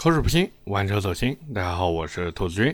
口齿不清，玩车走心。大家好，我是兔子君。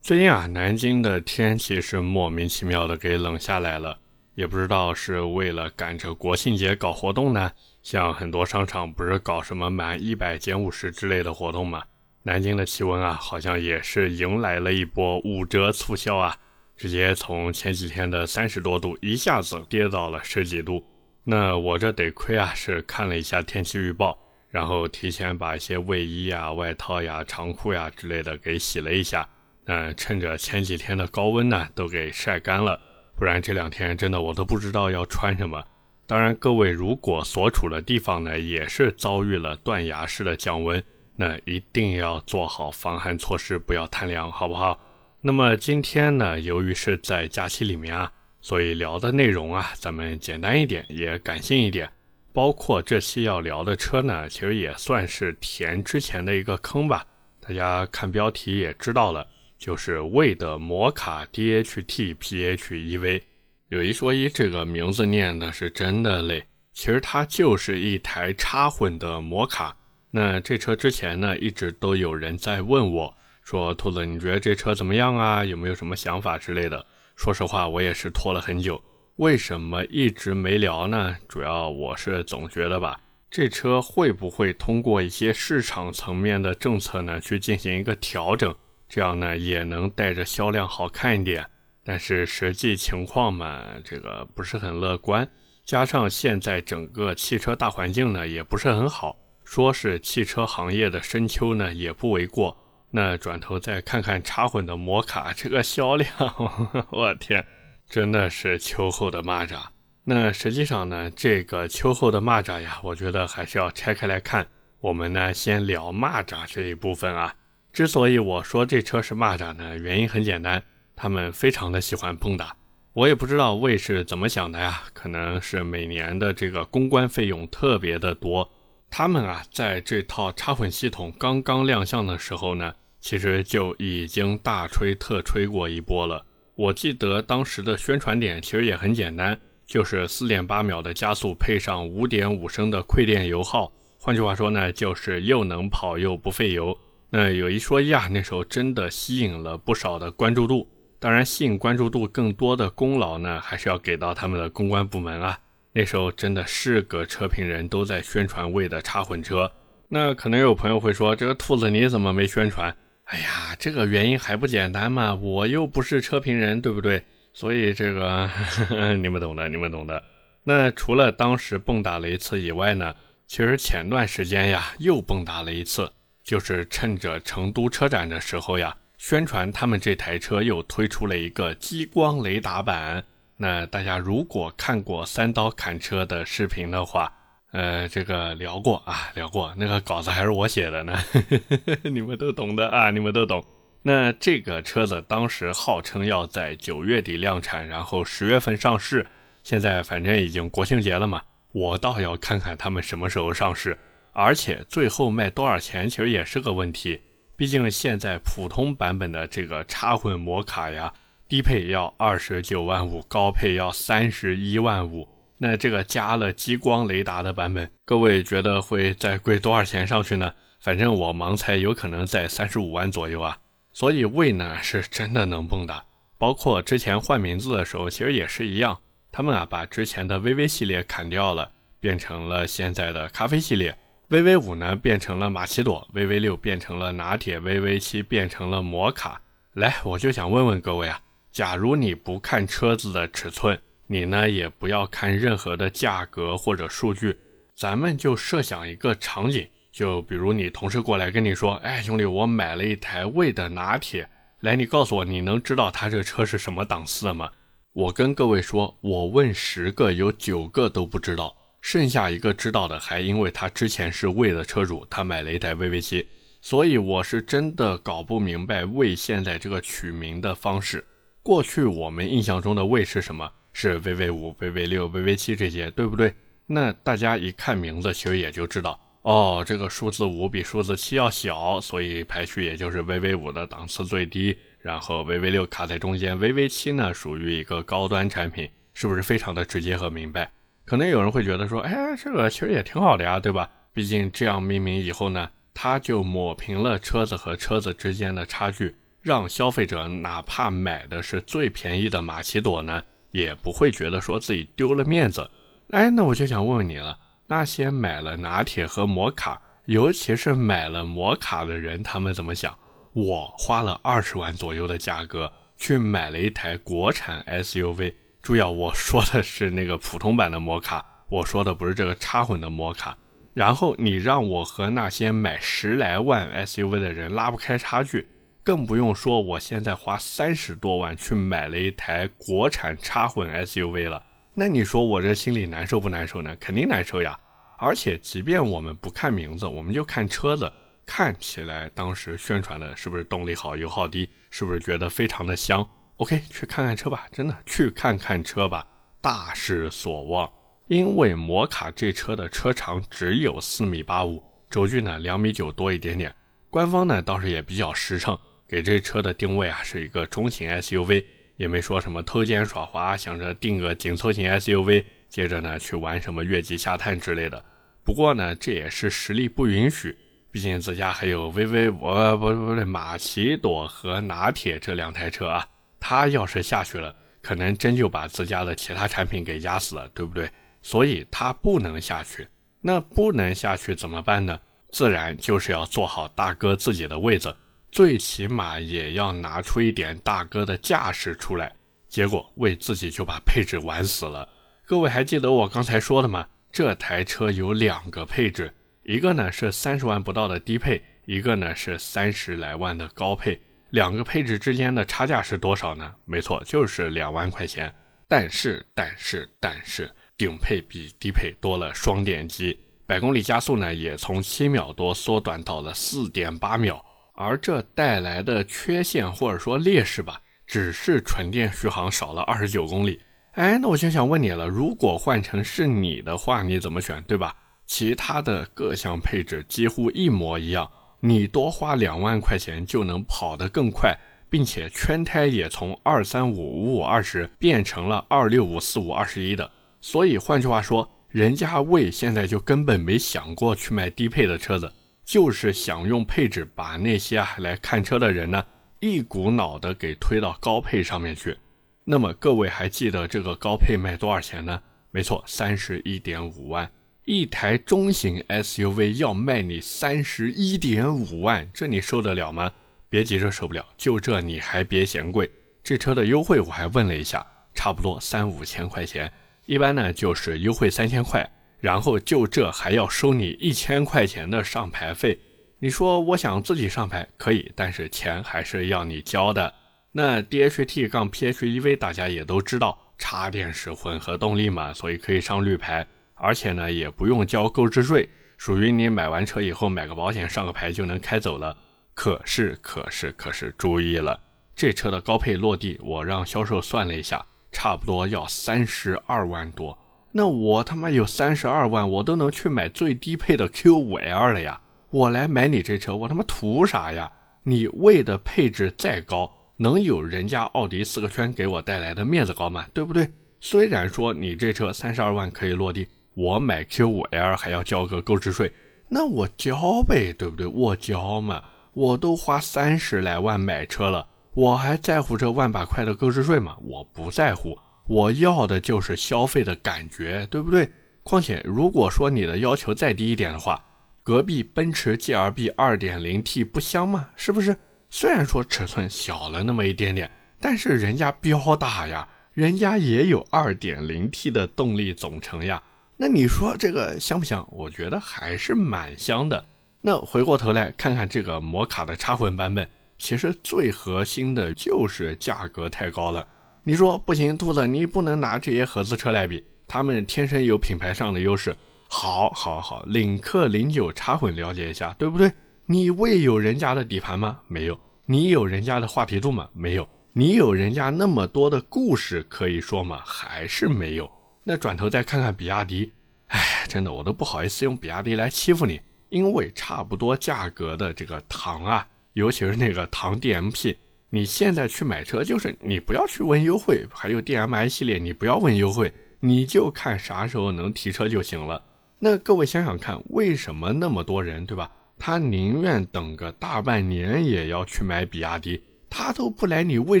最近啊，南京的天气是莫名其妙的给冷下来了，也不知道是为了赶着国庆节搞活动呢。像很多商场不是搞什么满一百减五十之类的活动吗？南京的气温啊，好像也是迎来了一波五折促销啊，直接从前几天的三十多度一下子跌到了十几度。那我这得亏啊，是看了一下天气预报。然后提前把一些卫衣呀、外套呀、长裤呀之类的给洗了一下，嗯，趁着前几天的高温呢，都给晒干了，不然这两天真的我都不知道要穿什么。当然，各位如果所处的地方呢也是遭遇了断崖式的降温，那一定要做好防寒措施，不要贪凉，好不好？那么今天呢，由于是在假期里面啊，所以聊的内容啊，咱们简单一点，也感性一点。包括这期要聊的车呢，其实也算是填之前的一个坑吧。大家看标题也知道了，就是魏的摩卡 DHT PHEV。有一说一，这个名字念的是真的累。其实它就是一台插混的摩卡。那这车之前呢，一直都有人在问我，说兔子，你觉得这车怎么样啊？有没有什么想法之类的？说实话，我也是拖了很久。为什么一直没聊呢？主要我是总觉得吧，这车会不会通过一些市场层面的政策呢，去进行一个调整，这样呢也能带着销量好看一点。但是实际情况嘛，这个不是很乐观。加上现在整个汽车大环境呢也不是很好，说是汽车行业的深秋呢也不为过。那转头再看看插混的摩卡这个销量，我天！真的是秋后的蚂蚱。那实际上呢，这个秋后的蚂蚱呀，我觉得还是要拆开来看。我们呢，先聊蚂蚱这一部分啊。之所以我说这车是蚂蚱呢，原因很简单，他们非常的喜欢碰打。我也不知道魏是怎么想的呀，可能是每年的这个公关费用特别的多。他们啊，在这套插混系统刚刚亮相的时候呢，其实就已经大吹特吹过一波了。我记得当时的宣传点其实也很简单，就是四点八秒的加速配上五点五升的馈电油耗，换句话说呢，就是又能跑又不费油。那有一说一啊，那时候真的吸引了不少的关注度。当然，吸引关注度更多的功劳呢，还是要给到他们的公关部门啊。那时候真的是个车评人都在宣传魏的插混车。那可能有朋友会说，这个兔子你怎么没宣传？哎呀，这个原因还不简单吗？我又不是车评人，对不对？所以这个呵呵 你们懂的，你们懂的。那除了当时蹦跶了一次以外呢，其实前段时间呀又蹦跶了一次，就是趁着成都车展的时候呀，宣传他们这台车又推出了一个激光雷达版。那大家如果看过三刀砍车的视频的话，呃，这个聊过啊，聊过那个稿子还是我写的呢，你们都懂的啊，你们都懂。那这个车子当时号称要在九月底量产，然后十月份上市。现在反正已经国庆节了嘛，我倒要看看他们什么时候上市，而且最后卖多少钱其实也是个问题。毕竟现在普通版本的这个插混摩卡呀，低配要二十九万五，高配要三十一万五。那这个加了激光雷达的版本，各位觉得会再贵多少钱上去呢？反正我盲猜有可能在三十五万左右啊。所以魏呢是真的能蹦跶，包括之前换名字的时候，其实也是一样。他们啊把之前的 VV 系列砍掉了，变成了现在的咖啡系列。VV 五呢变成了玛奇朵，VV 六变成了拿铁，VV 七变成了摩卡。来，我就想问问各位啊，假如你不看车子的尺寸。你呢也不要看任何的价格或者数据，咱们就设想一个场景，就比如你同事过来跟你说，哎，兄弟，我买了一台魏的拿铁，来，你告诉我，你能知道他这车是什么档次的吗？我跟各位说，我问十个有九个都不知道，剩下一个知道的还因为他之前是魏的车主，他买了一台 VV 七，所以我是真的搞不明白魏现在这个取名的方式。过去我们印象中的魏是什么？是 VV 五、VV 六、VV 七这些，对不对？那大家一看名字，其实也就知道，哦，这个数字五比数字七要小，所以排序也就是 VV 五的档次最低，然后 VV 六卡在中间，VV 七呢属于一个高端产品，是不是非常的直接和明白？可能有人会觉得说，哎，这个其实也挺好的呀，对吧？毕竟这样命名以后呢，它就抹平了车子和车子之间的差距，让消费者哪怕买的是最便宜的马奇朵呢，也不会觉得说自己丢了面子。哎，那我就想问问你了，那些买了拿铁和摩卡，尤其是买了摩卡的人，他们怎么想？我花了二十万左右的价格去买了一台国产 SUV，注意啊，我说的是那个普通版的摩卡，我说的不是这个插混的摩卡。然后你让我和那些买十来万 SUV 的人拉不开差距，更不用说我现在花三十多万去买了一台国产插混 SUV 了。那你说我这心里难受不难受呢？肯定难受呀！而且即便我们不看名字，我们就看车子，看起来当时宣传的是不是动力好、油耗低，是不是觉得非常的香？OK，去看看车吧，真的去看看车吧，大失所望。因为摩卡这车的车长只有四米八五，轴距呢两米九多一点点。官方呢倒是也比较实诚，给这车的定位啊是一个中型 SUV，也没说什么偷奸耍滑，想着定个紧凑型 SUV，接着呢去玩什么越级下探之类的。不过呢这也是实力不允许，毕竟自家还有 VV 我不不对马奇朵和拿铁这两台车啊，他要是下去了，可能真就把自家的其他产品给压死了，对不对？所以他不能下去，那不能下去怎么办呢？自然就是要做好大哥自己的位子，最起码也要拿出一点大哥的架势出来。结果为自己就把配置玩死了。各位还记得我刚才说的吗？这台车有两个配置，一个呢是三十万不到的低配，一个呢是三十来万的高配。两个配置之间的差价是多少呢？没错，就是两万块钱。但是，但是，但是。顶配比低配多了双电机，百公里加速呢也从七秒多缩短到了四点八秒。而这带来的缺陷或者说劣势吧，只是纯电续航少了二十九公里。哎，那我就想问你了，如果换成是你的话，你怎么选，对吧？其他的各项配置几乎一模一样，你多花两万块钱就能跑得更快，并且圈胎也从二三五五五二十变成了二六五四五二十一的。所以换句话说，人家魏现在就根本没想过去买低配的车子，就是想用配置把那些啊来看车的人呢一股脑的给推到高配上面去。那么各位还记得这个高配卖多少钱呢？没错，三十一点五万，一台中型 SUV 要卖你三十一点五万，这你受得了吗？别急着受不了，就这你还别嫌贵。这车的优惠我还问了一下，差不多三五千块钱。一般呢就是优惠三千块，然后就这还要收你一千块钱的上牌费。你说我想自己上牌可以，但是钱还是要你交的。那 DHT 杠 PHEV 大家也都知道，插电式混合动力嘛，所以可以上绿牌，而且呢也不用交购置税，属于你买完车以后买个保险上个牌就能开走了。可是可是可是注意了，这车的高配落地，我让销售算了一下。差不多要三十二万多，那我他妈有三十二万，我都能去买最低配的 Q5L 了呀！我来买你这车，我他妈图啥呀？你为的配置再高，能有人家奥迪四个圈给我带来的面子高吗？对不对？虽然说你这车三十二万可以落地，我买 Q5L 还要交个购置税，那我交呗，对不对？我交嘛，我都花三十来万买车了。我还在乎这万把块的购置税吗？我不在乎，我要的就是消费的感觉，对不对？况且如果说你的要求再低一点的话，隔壁奔驰 GLB 2.0T 不香吗？是不是？虽然说尺寸小了那么一点点，但是人家标大呀，人家也有 2.0T 的动力总成呀。那你说这个香不香？我觉得还是蛮香的。那回过头来看看这个摩卡的插混版本。其实最核心的就是价格太高了。你说不行，兔子，你不能拿这些合资车来比，他们天生有品牌上的优势。好，好，好，领克零九插混了解一下，对不对？你未有人家的底盘吗？没有。你有人家的话题度吗？没有。你有人家那么多的故事可以说吗？还是没有。那转头再看看比亚迪，哎，真的我都不好意思用比亚迪来欺负你，因为差不多价格的这个唐啊。尤其是那个唐 DMP，你现在去买车，就是你不要去问优惠，还有 DMI 系列，你不要问优惠，你就看啥时候能提车就行了。那各位想想看，为什么那么多人，对吧？他宁愿等个大半年也要去买比亚迪，他都不来你魏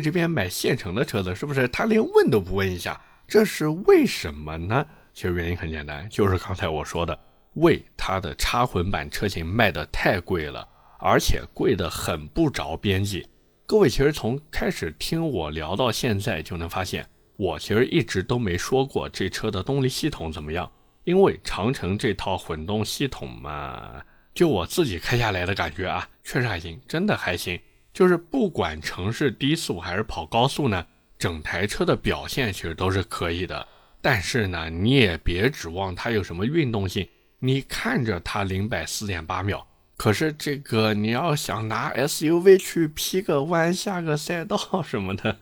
这边买现成的车子，是不是？他连问都不问一下，这是为什么呢？其实原因很简单，就是刚才我说的，魏它的插混版车型卖的太贵了，而且贵的很不着边际。各位其实从开始听我聊到现在，就能发现，我其实一直都没说过这车的动力系统怎么样，因为长城这套混动系统嘛。就我自己开下来的感觉啊，确实还行，真的还行。就是不管城市低速还是跑高速呢，整台车的表现其实都是可以的。但是呢，你也别指望它有什么运动性。你看着它零百四点八秒，可是这个你要想拿 SUV 去劈个弯、下个赛道什么的，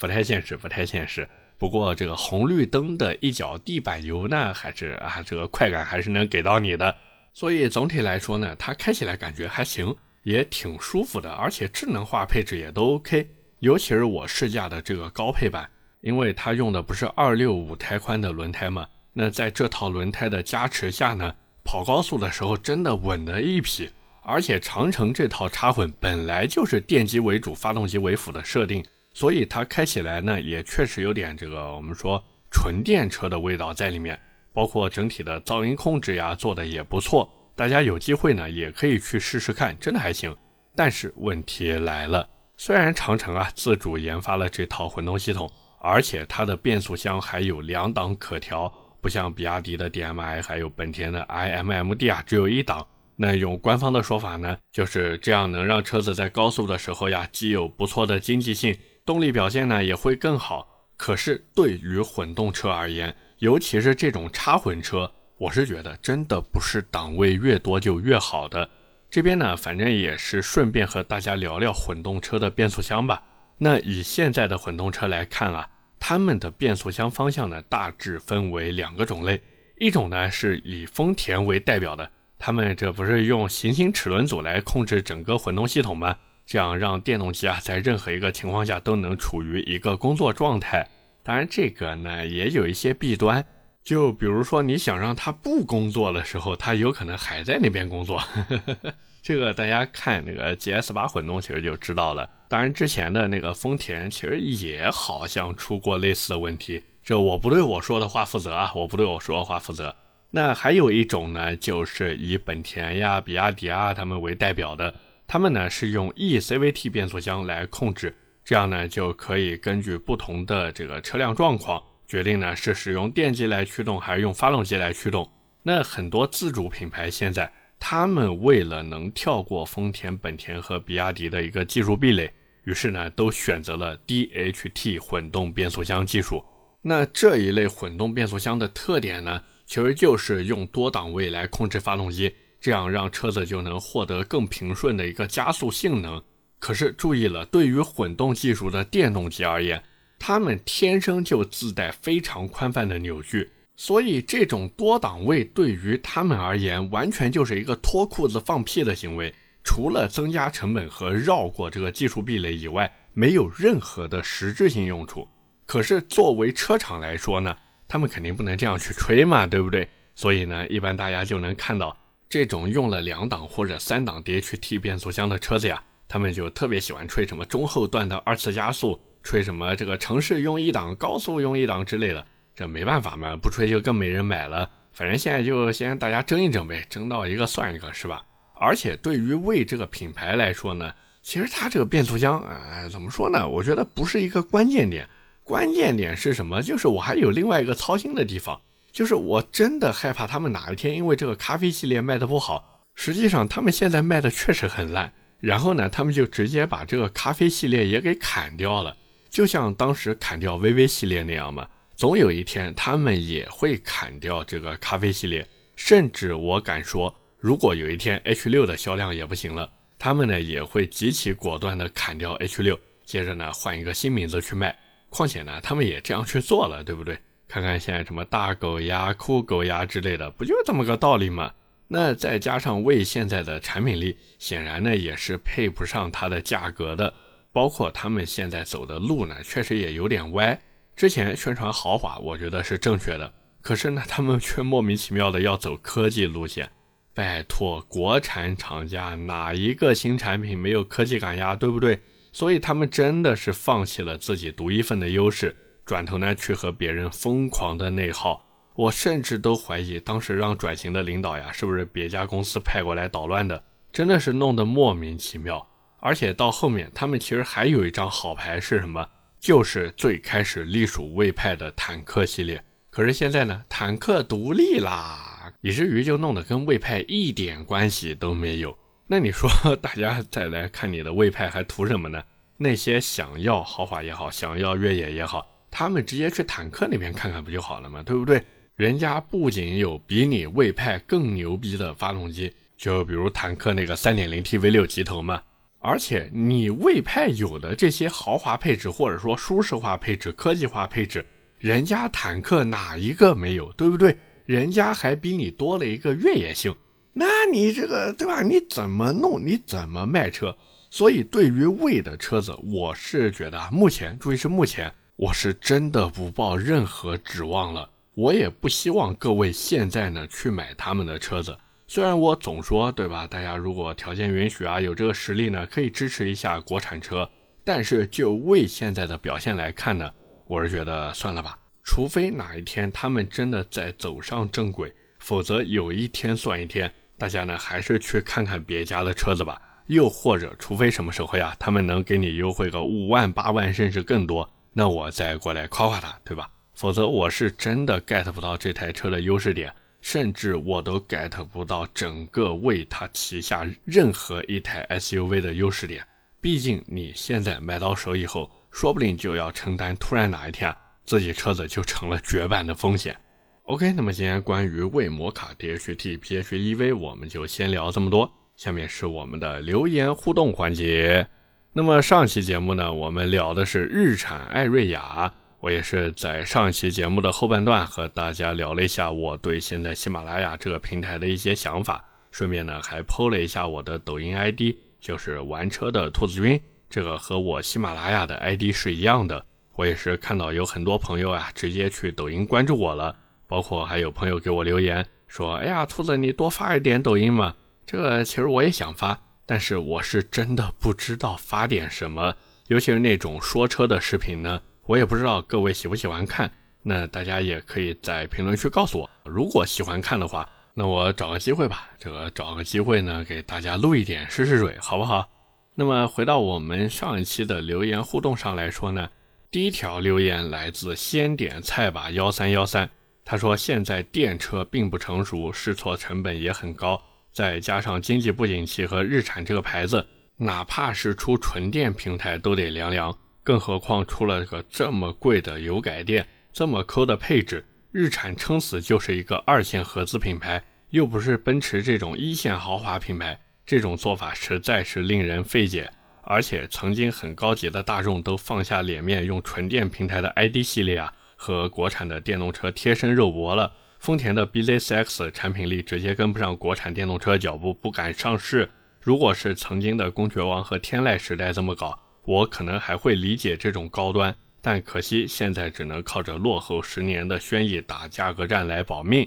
不太现实，不太现实。不过这个红绿灯的一脚地板油呢，还是啊，这个快感还是能给到你的。所以总体来说呢，它开起来感觉还行，也挺舒服的，而且智能化配置也都 OK。尤其是我试驾的这个高配版，因为它用的不是二六五胎宽的轮胎嘛，那在这套轮胎的加持下呢，跑高速的时候真的稳的一批。而且长城这套插混本来就是电机为主、发动机为辅的设定，所以它开起来呢，也确实有点这个我们说纯电车的味道在里面。包括整体的噪音控制呀，做的也不错。大家有机会呢，也可以去试试看，真的还行。但是问题来了，虽然长城啊自主研发了这套混动系统，而且它的变速箱还有两档可调，不像比亚迪的 DMI 还有本田的 iMMD 啊，只有一档。那用官方的说法呢，就是这样能让车子在高速的时候呀，既有不错的经济性，动力表现呢也会更好。可是对于混动车而言，尤其是这种插混车，我是觉得真的不是档位越多就越好的。这边呢，反正也是顺便和大家聊聊混动车的变速箱吧。那以现在的混动车来看啊，它们的变速箱方向呢，大致分为两个种类。一种呢是以丰田为代表的，他们这不是用行星齿轮组来控制整个混动系统吗？这样让电动机啊在任何一个情况下都能处于一个工作状态。当然，这个呢也有一些弊端，就比如说你想让它不工作的时候，它有可能还在那边工作。呵呵呵这个大家看那个 GS 八混动其实就知道了。当然，之前的那个丰田其实也好像出过类似的问题。这我不对我说的话负责啊，我不对我说的话负责。那还有一种呢，就是以本田呀、比亚迪啊他们为代表的，他们呢是用 eCVT 变速箱来控制。这样呢，就可以根据不同的这个车辆状况决定呢是使用电机来驱动还是用发动机来驱动。那很多自主品牌现在，他们为了能跳过丰田、本田和比亚迪的一个技术壁垒，于是呢都选择了 DHT 混动变速箱技术。那这一类混动变速箱的特点呢，其实就是用多档位来控制发动机，这样让车子就能获得更平顺的一个加速性能。可是注意了，对于混动技术的电动机而言，它们天生就自带非常宽泛的扭矩，所以这种多档位对于他们而言，完全就是一个脱裤子放屁的行为。除了增加成本和绕过这个技术壁垒以外，没有任何的实质性用处。可是作为车厂来说呢，他们肯定不能这样去吹嘛，对不对？所以呢，一般大家就能看到这种用了两档或者三档 DHT 变速箱的车子呀。他们就特别喜欢吹什么中后段的二次加速，吹什么这个城市用一档，高速用一档之类的。这没办法嘛，不吹就更没人买了。反正现在就先大家争一争呗，争到一个算一个，是吧？而且对于魏这个品牌来说呢，其实它这个变速箱，啊，怎么说呢？我觉得不是一个关键点。关键点是什么？就是我还有另外一个操心的地方，就是我真的害怕他们哪一天因为这个咖啡系列卖的不好，实际上他们现在卖的确实很烂。然后呢，他们就直接把这个咖啡系列也给砍掉了，就像当时砍掉 VV 系列那样嘛。总有一天，他们也会砍掉这个咖啡系列。甚至我敢说，如果有一天 H6 的销量也不行了，他们呢也会极其果断的砍掉 H6，接着呢换一个新名字去卖。况且呢，他们也这样去做了，对不对？看看现在什么大狗呀、酷狗呀之类的，不就这么个道理吗？那再加上魏现在的产品力，显然呢也是配不上它的价格的。包括他们现在走的路呢，确实也有点歪。之前宣传豪华，我觉得是正确的，可是呢，他们却莫名其妙的要走科技路线。拜托，国产厂家哪一个新产品没有科技感呀？对不对？所以他们真的是放弃了自己独一份的优势，转头呢去和别人疯狂的内耗。我甚至都怀疑，当时让转型的领导呀，是不是别家公司派过来捣乱的？真的是弄得莫名其妙。而且到后面，他们其实还有一张好牌是什么？就是最开始隶属魏派的坦克系列。可是现在呢，坦克独立啦，以至于就弄得跟魏派一点关系都没有。那你说，大家再来看你的魏派还图什么呢？那些想要豪华也好，想要越野也好，他们直接去坦克那边看看不就好了吗？对不对？人家不仅有比你魏派更牛逼的发动机，就比如坦克那个 3.0T V6 机头嘛，而且你魏派有的这些豪华配置，或者说舒适化配置、科技化配置，人家坦克哪一个没有？对不对？人家还比你多了一个越野性。那你这个对吧？你怎么弄？你怎么卖车？所以对于魏的车子，我是觉得啊目前，注意是目前，我是真的不抱任何指望了。我也不希望各位现在呢去买他们的车子。虽然我总说对吧？大家如果条件允许啊，有这个实力呢，可以支持一下国产车。但是就魏现在的表现来看呢，我是觉得算了吧。除非哪一天他们真的在走上正轨，否则有一天算一天。大家呢还是去看看别家的车子吧，又或者，除非什么时候呀，他们能给你优惠个五万、八万，甚至更多，那我再过来夸夸他，对吧？否则我是真的 get 不到这台车的优势点，甚至我都 get 不到整个为它旗下任何一台 SUV 的优势点。毕竟你现在买到手以后，说不定就要承担突然哪一天自己车子就成了绝版的风险。OK，那么今天关于魏摩卡 DHT PHEV，我们就先聊这么多。下面是我们的留言互动环节。那么上期节目呢，我们聊的是日产艾瑞雅，我也是在上一期节目的后半段和大家聊了一下我对现在喜马拉雅这个平台的一些想法，顺便呢还 PO 了一下我的抖音 ID，就是玩车的兔子君，这个和我喜马拉雅的 ID 是一样的。我也是看到有很多朋友啊，直接去抖音关注我了。包括还有朋友给我留言说：“哎呀，兔子，你多发一点抖音嘛。”这个其实我也想发，但是我是真的不知道发点什么，尤其是那种说车的视频呢，我也不知道各位喜不喜欢看。那大家也可以在评论区告诉我，如果喜欢看的话，那我找个机会吧，这个找个机会呢，给大家录一点试试水，好不好？那么回到我们上一期的留言互动上来说呢，第一条留言来自先点菜吧幺三幺三。他说：“现在电车并不成熟，试错成本也很高，再加上经济不景气和日产这个牌子，哪怕是出纯电平台都得凉凉，更何况出了个这么贵的油改电，这么抠的配置，日产撑死就是一个二线合资品牌，又不是奔驰这种一线豪华品牌，这种做法实在是令人费解。而且曾经很高级的大众都放下脸面用纯电平台的 ID 系列啊。”和国产的电动车贴身肉搏了，丰田的 BZ4X 产品力直接跟不上国产电动车脚步，不敢上市。如果是曾经的公爵王和天籁时代这么搞，我可能还会理解这种高端，但可惜现在只能靠着落后十年的轩逸打价格战来保命。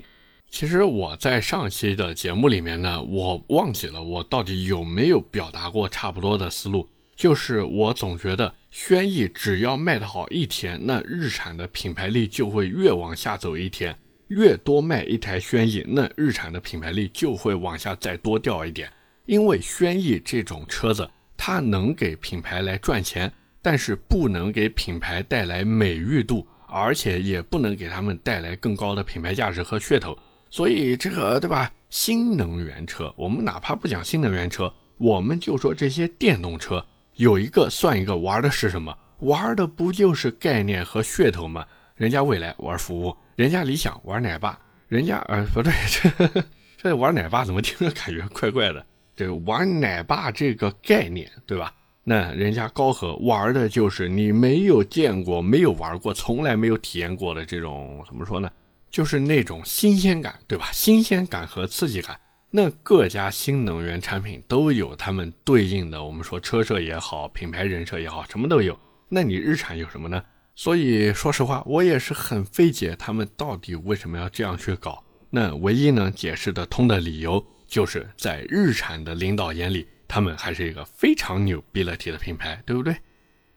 其实我在上期的节目里面呢，我忘记了我到底有没有表达过差不多的思路。就是我总觉得轩逸只要卖得好一天，那日产的品牌力就会越往下走一天。越多卖一台轩逸，那日产的品牌力就会往下再多掉一点。因为轩逸这种车子，它能给品牌来赚钱，但是不能给品牌带来美誉度，而且也不能给他们带来更高的品牌价值和噱头。所以这个对吧？新能源车，我们哪怕不讲新能源车，我们就说这些电动车。有一个算一个，玩的是什么？玩的不就是概念和噱头吗？人家未来玩服务，人家理想玩奶爸，人家呃不对，这这玩奶爸怎么听着感觉怪怪的？这个玩奶爸这个概念，对吧？那人家高和玩的就是你没有见过、没有玩过、从来没有体验过的这种怎么说呢？就是那种新鲜感，对吧？新鲜感和刺激感。那各家新能源产品都有他们对应的，我们说车设也好，品牌人设也好，什么都有。那你日产有什么呢？所以说实话，我也是很费解，他们到底为什么要这样去搞？那唯一能解释得通的理由，就是在日产的领导眼里，他们还是一个非常牛逼了体的品牌，对不对？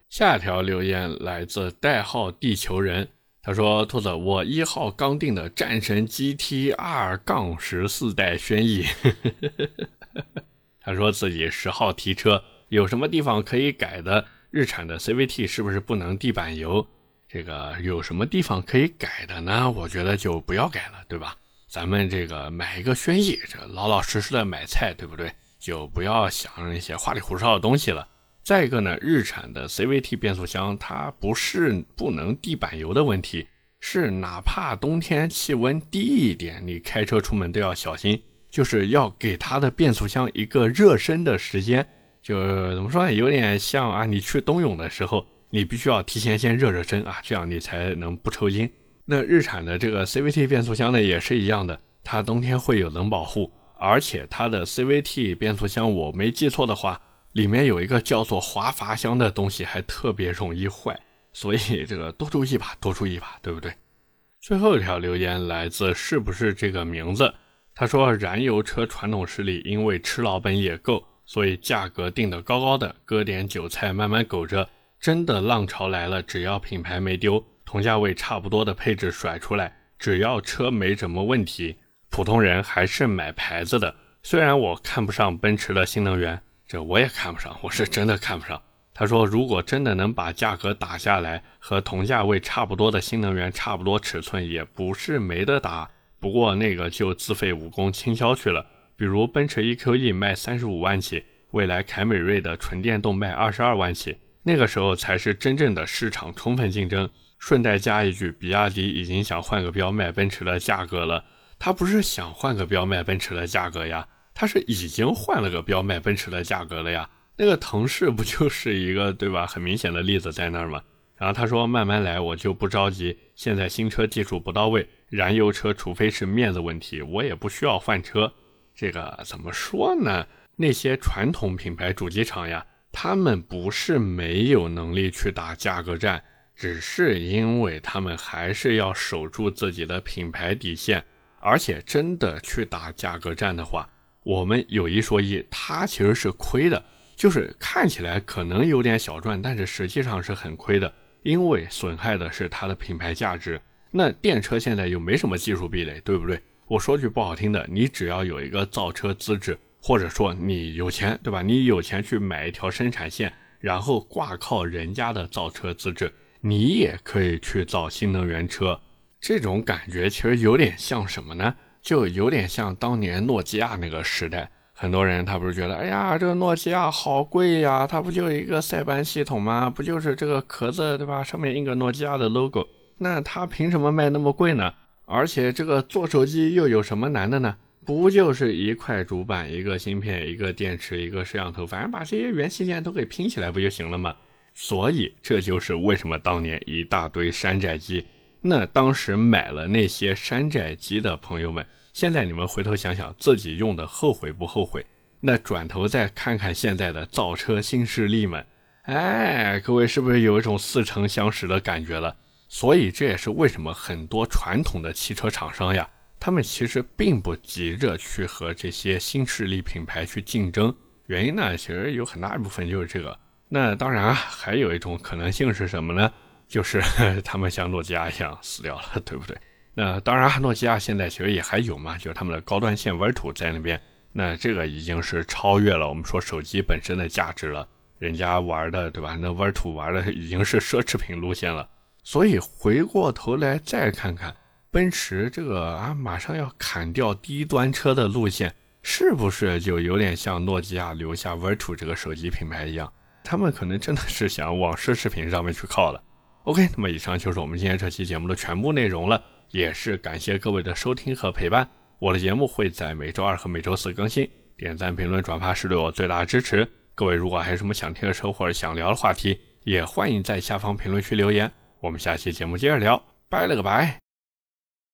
下条留言来自代号地球人，他说：“兔子，我一号刚订的战神 GT 二杠十四代轩逸，他说自己十号提车，有什么地方可以改的？日产的 CVT 是不是不能地板油？这个有什么地方可以改的呢？我觉得就不要改了，对吧？咱们这个买一个轩逸，这老老实实的买菜，对不对？就不要想那些花里胡哨的东西了。”再一个呢，日产的 CVT 变速箱它不是不能地板油的问题，是哪怕冬天气温低一点，你开车出门都要小心，就是要给它的变速箱一个热身的时间。就怎么说呢，有点像啊，你去冬泳的时候，你必须要提前先热热身啊，这样你才能不抽筋。那日产的这个 CVT 变速箱呢，也是一样的，它冬天会有冷保护，而且它的 CVT 变速箱，我没记错的话。里面有一个叫做滑阀箱的东西，还特别容易坏，所以这个多注意吧，多注意吧，对不对？最后一条留言来自是不是这个名字？他说，燃油车传统势力因为吃老本也够，所以价格定得高高的，割点韭菜慢慢苟着。真的浪潮来了，只要品牌没丢，同价位差不多的配置甩出来，只要车没什么问题，普通人还是买牌子的。虽然我看不上奔驰的新能源。这我也看不上，我是真的看不上。他说，如果真的能把价格打下来，和同价位差不多的新能源差不多尺寸，也不是没得打。不过那个就自废武功倾销去了。比如奔驰 EQE 卖三十五万起，未来凯美瑞的纯电动卖二十二万起，那个时候才是真正的市场充分竞争。顺带加一句，比亚迪已经想换个标卖奔驰的价格了。他不是想换个标卖奔驰的价格呀。他是已经换了个标卖奔驰的价格了呀，那个腾势不就是一个对吧？很明显的例子在那儿吗？然后他说慢慢来，我就不着急。现在新车技术不到位，燃油车除非是面子问题，我也不需要换车。这个怎么说呢？那些传统品牌主机厂呀，他们不是没有能力去打价格战，只是因为他们还是要守住自己的品牌底线，而且真的去打价格战的话。我们有一说一，它其实是亏的，就是看起来可能有点小赚，但是实际上是很亏的，因为损害的是它的品牌价值。那电车现在又没什么技术壁垒，对不对？我说句不好听的，你只要有一个造车资质，或者说你有钱，对吧？你有钱去买一条生产线，然后挂靠人家的造车资质，你也可以去造新能源车。这种感觉其实有点像什么呢？就有点像当年诺基亚那个时代，很多人他不是觉得，哎呀，这个诺基亚好贵呀，它不就一个塞班系统吗？不就是这个壳子对吧？上面印个诺基亚的 logo，那它凭什么卖那么贵呢？而且这个做手机又有什么难的呢？不就是一块主板、一个芯片、一个电池、一个摄像头，反正把这些元器件都给拼起来不就行了吗？所以这就是为什么当年一大堆山寨机。那当时买了那些山寨机的朋友们，现在你们回头想想自己用的后悔不后悔？那转头再看看现在的造车新势力们，哎，各位是不是有一种似曾相识的感觉了？所以这也是为什么很多传统的汽车厂商呀，他们其实并不急着去和这些新势力品牌去竞争。原因呢，其实有很大一部分就是这个。那当然啊，还有一种可能性是什么呢？就是 他们像诺基亚一样死掉了，对不对？那当然，诺基亚现在其实也还有嘛，就是他们的高端线 Vertu 在那边。那这个已经是超越了我们说手机本身的价值了，人家玩的对吧？那 Vertu 玩的已经是奢侈品路线了。所以回过头来再看看奔驰这个啊，马上要砍掉低端车的路线，是不是就有点像诺基亚留下 Vertu 这个手机品牌一样？他们可能真的是想往奢侈品上面去靠了。OK，那么以上就是我们今天这期节目的全部内容了，也是感谢各位的收听和陪伴。我的节目会在每周二和每周四更新，点赞、评论、转发是对我最大的支持。各位如果还有什么想听的车或者想聊的话题，也欢迎在下方评论区留言。我们下期节目接着聊，拜了个拜。